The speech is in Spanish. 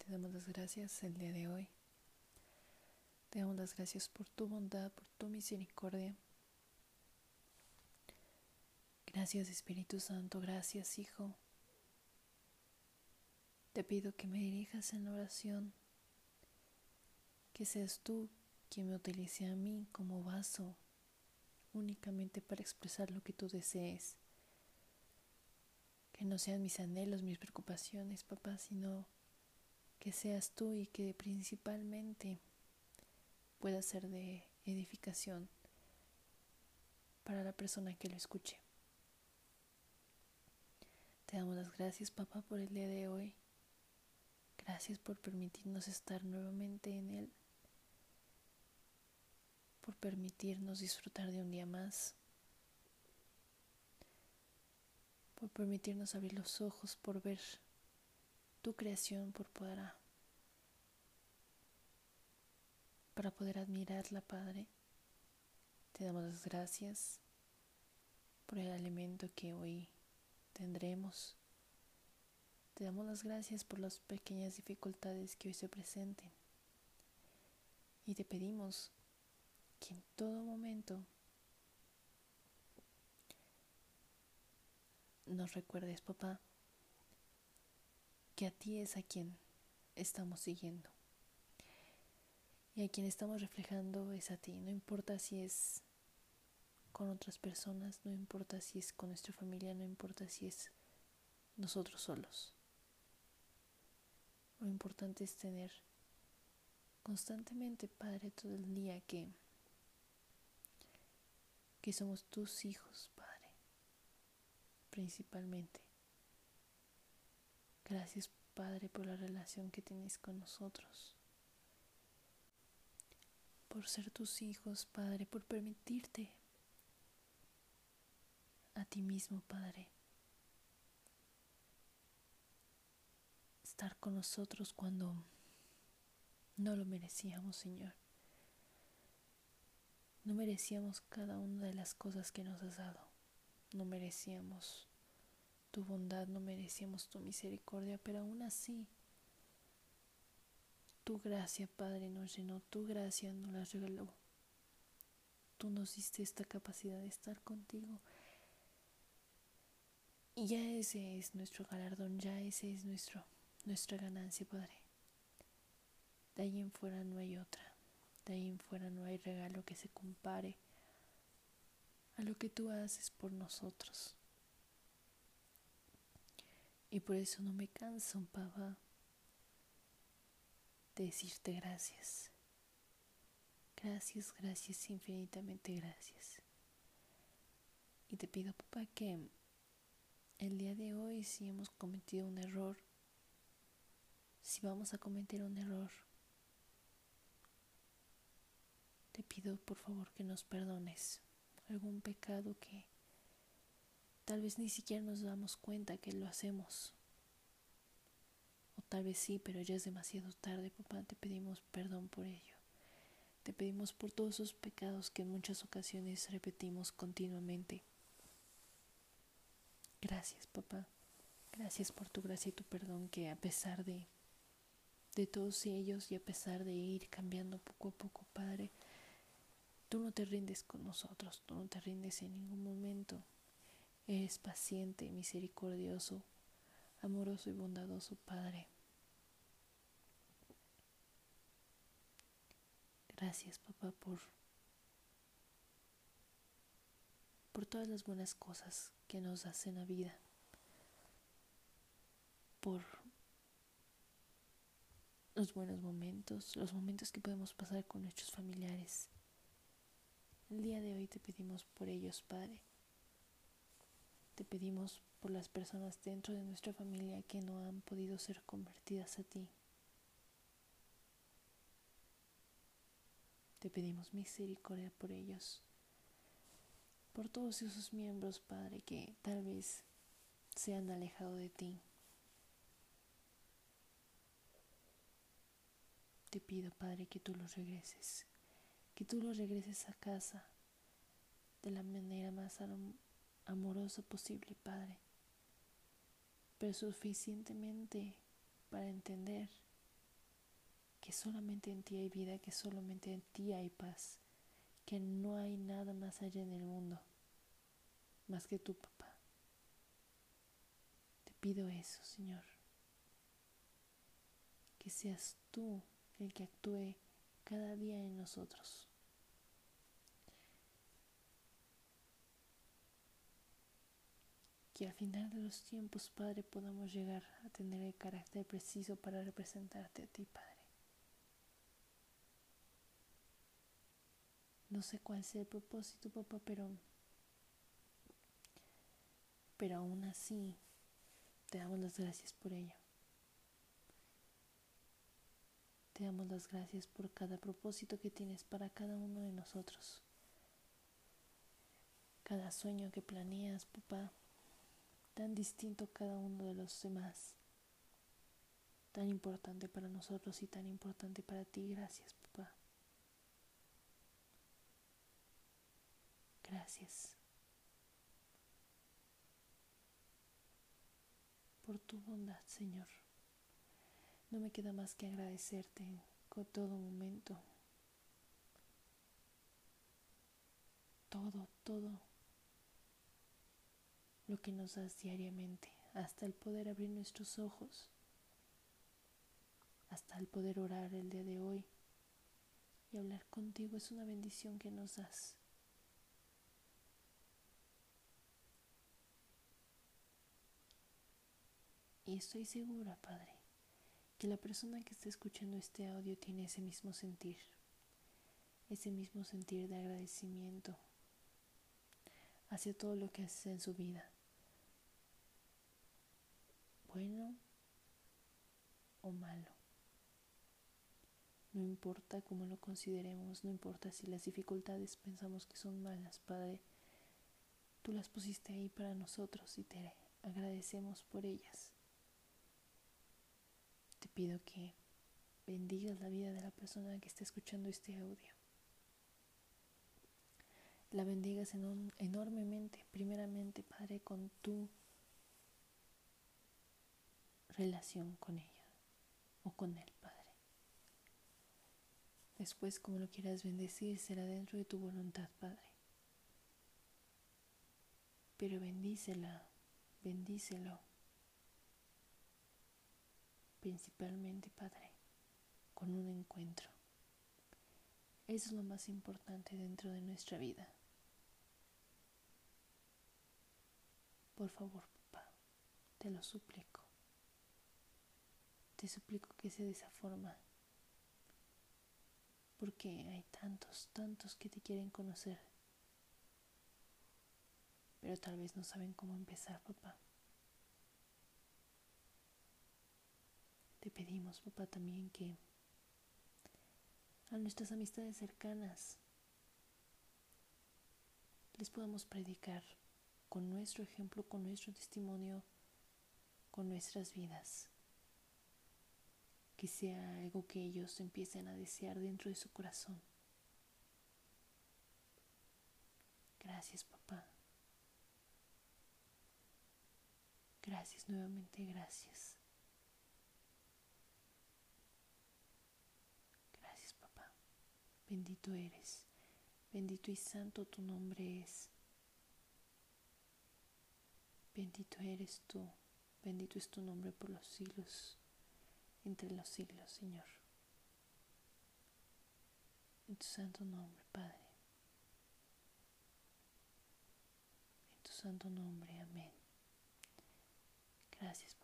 te damos las gracias el día de hoy. Te damos las gracias por tu bondad, por tu misericordia. Gracias Espíritu Santo, gracias Hijo. Te pido que me dirijas en la oración, que seas tú quien me utilice a mí como vaso únicamente para expresar lo que tú desees. Que no sean mis anhelos, mis preocupaciones, papá, sino que seas tú y que principalmente pueda ser de edificación para la persona que lo escuche. Te damos las gracias, papá, por el día de hoy. Gracias por permitirnos estar nuevamente en él, por permitirnos disfrutar de un día más, por permitirnos abrir los ojos, por ver tu creación, por poder para poder admirarla, Padre. Te damos las gracias por el alimento que hoy tendremos. Te damos las gracias por las pequeñas dificultades que hoy se presenten. Y te pedimos que en todo momento nos recuerdes, papá, que a ti es a quien estamos siguiendo y a quien estamos reflejando es a ti. No importa si es con otras personas, no importa si es con nuestra familia, no importa si es nosotros solos. Lo importante es tener constantemente, Padre, todo el día que, que somos tus hijos, Padre, principalmente. Gracias, Padre, por la relación que tienes con nosotros por ser tus hijos, Padre, por permitirte a ti mismo, Padre, estar con nosotros cuando no lo merecíamos, Señor. No merecíamos cada una de las cosas que nos has dado. No merecíamos tu bondad, no merecíamos tu misericordia, pero aún así tu gracia, Padre, nos llenó, tu gracia nos la regaló. Tú nos diste esta capacidad de estar contigo. Y ya ese es nuestro galardón, ya ese es nuestro, nuestra ganancia, Padre. De ahí en fuera no hay otra. De ahí en fuera no hay regalo que se compare a lo que tú haces por nosotros. Y por eso no me canso, papá decirte gracias. Gracias, gracias, infinitamente gracias. Y te pido, papá, que el día de hoy, si hemos cometido un error, si vamos a cometer un error, te pido por favor que nos perdones algún pecado que tal vez ni siquiera nos damos cuenta que lo hacemos tal vez sí, pero ya es demasiado tarde, papá, te pedimos perdón por ello. Te pedimos por todos esos pecados que en muchas ocasiones repetimos continuamente. Gracias, papá. Gracias por tu gracia y tu perdón que a pesar de de todos ellos y a pesar de ir cambiando poco a poco, Padre, tú no te rindes con nosotros, tú no te rindes en ningún momento. Eres paciente, misericordioso, amoroso y bondadoso, Padre. Gracias, papá, por, por todas las buenas cosas que nos hacen la vida, por los buenos momentos, los momentos que podemos pasar con nuestros familiares. El día de hoy te pedimos por ellos, Padre. Te pedimos por las personas dentro de nuestra familia que no han podido ser convertidas a ti. Te pedimos misericordia por ellos, por todos esos miembros, Padre, que tal vez se han alejado de ti. Te pido, Padre, que tú los regreses, que tú los regreses a casa de la manera más amorosa posible, Padre, pero suficientemente para entender que solamente en ti hay vida, que solamente en ti hay paz, que no hay nada más allá en el mundo, más que tu papá. Te pido eso, Señor, que seas tú el que actúe cada día en nosotros. Que al final de los tiempos, Padre, podamos llegar a tener el carácter preciso para representarte a ti, Padre. No sé cuál sea el propósito, papá, pero pero aún así te damos las gracias por ello. Te damos las gracias por cada propósito que tienes para cada uno de nosotros. Cada sueño que planeas, papá, tan distinto cada uno de los demás, tan importante para nosotros y tan importante para ti. Gracias, papá. Gracias por tu bondad, Señor. No me queda más que agradecerte con todo momento. Todo, todo lo que nos das diariamente, hasta el poder abrir nuestros ojos, hasta el poder orar el día de hoy y hablar contigo es una bendición que nos das. Y estoy segura, Padre, que la persona que está escuchando este audio tiene ese mismo sentir, ese mismo sentir de agradecimiento hacia todo lo que hace en su vida bueno o malo. No importa cómo lo consideremos, no importa si las dificultades pensamos que son malas, Padre, tú las pusiste ahí para nosotros y te agradecemos por ellas. Te pido que bendigas la vida de la persona que está escuchando este audio. La bendigas enormemente, primeramente, Padre, con tu relación con ella o con él, Padre. Después, como lo quieras bendecir, será dentro de tu voluntad, Padre. Pero bendícela, bendícelo. Principalmente, Padre, con un encuentro. Eso es lo más importante dentro de nuestra vida. Por favor, papá, te lo suplico. Te suplico que sea de esa forma, porque hay tantos, tantos que te quieren conocer, pero tal vez no saben cómo empezar, papá. Te pedimos, papá, también que a nuestras amistades cercanas les podamos predicar con nuestro ejemplo, con nuestro testimonio, con nuestras vidas que sea algo que ellos empiecen a desear dentro de su corazón. Gracias, papá. Gracias nuevamente, gracias. Gracias, papá. Bendito eres. Bendito y santo tu nombre es. Bendito eres tú. Bendito es tu nombre por los siglos entre los siglos, Señor. En tu santo nombre, Padre. En tu santo nombre, amén. Gracias.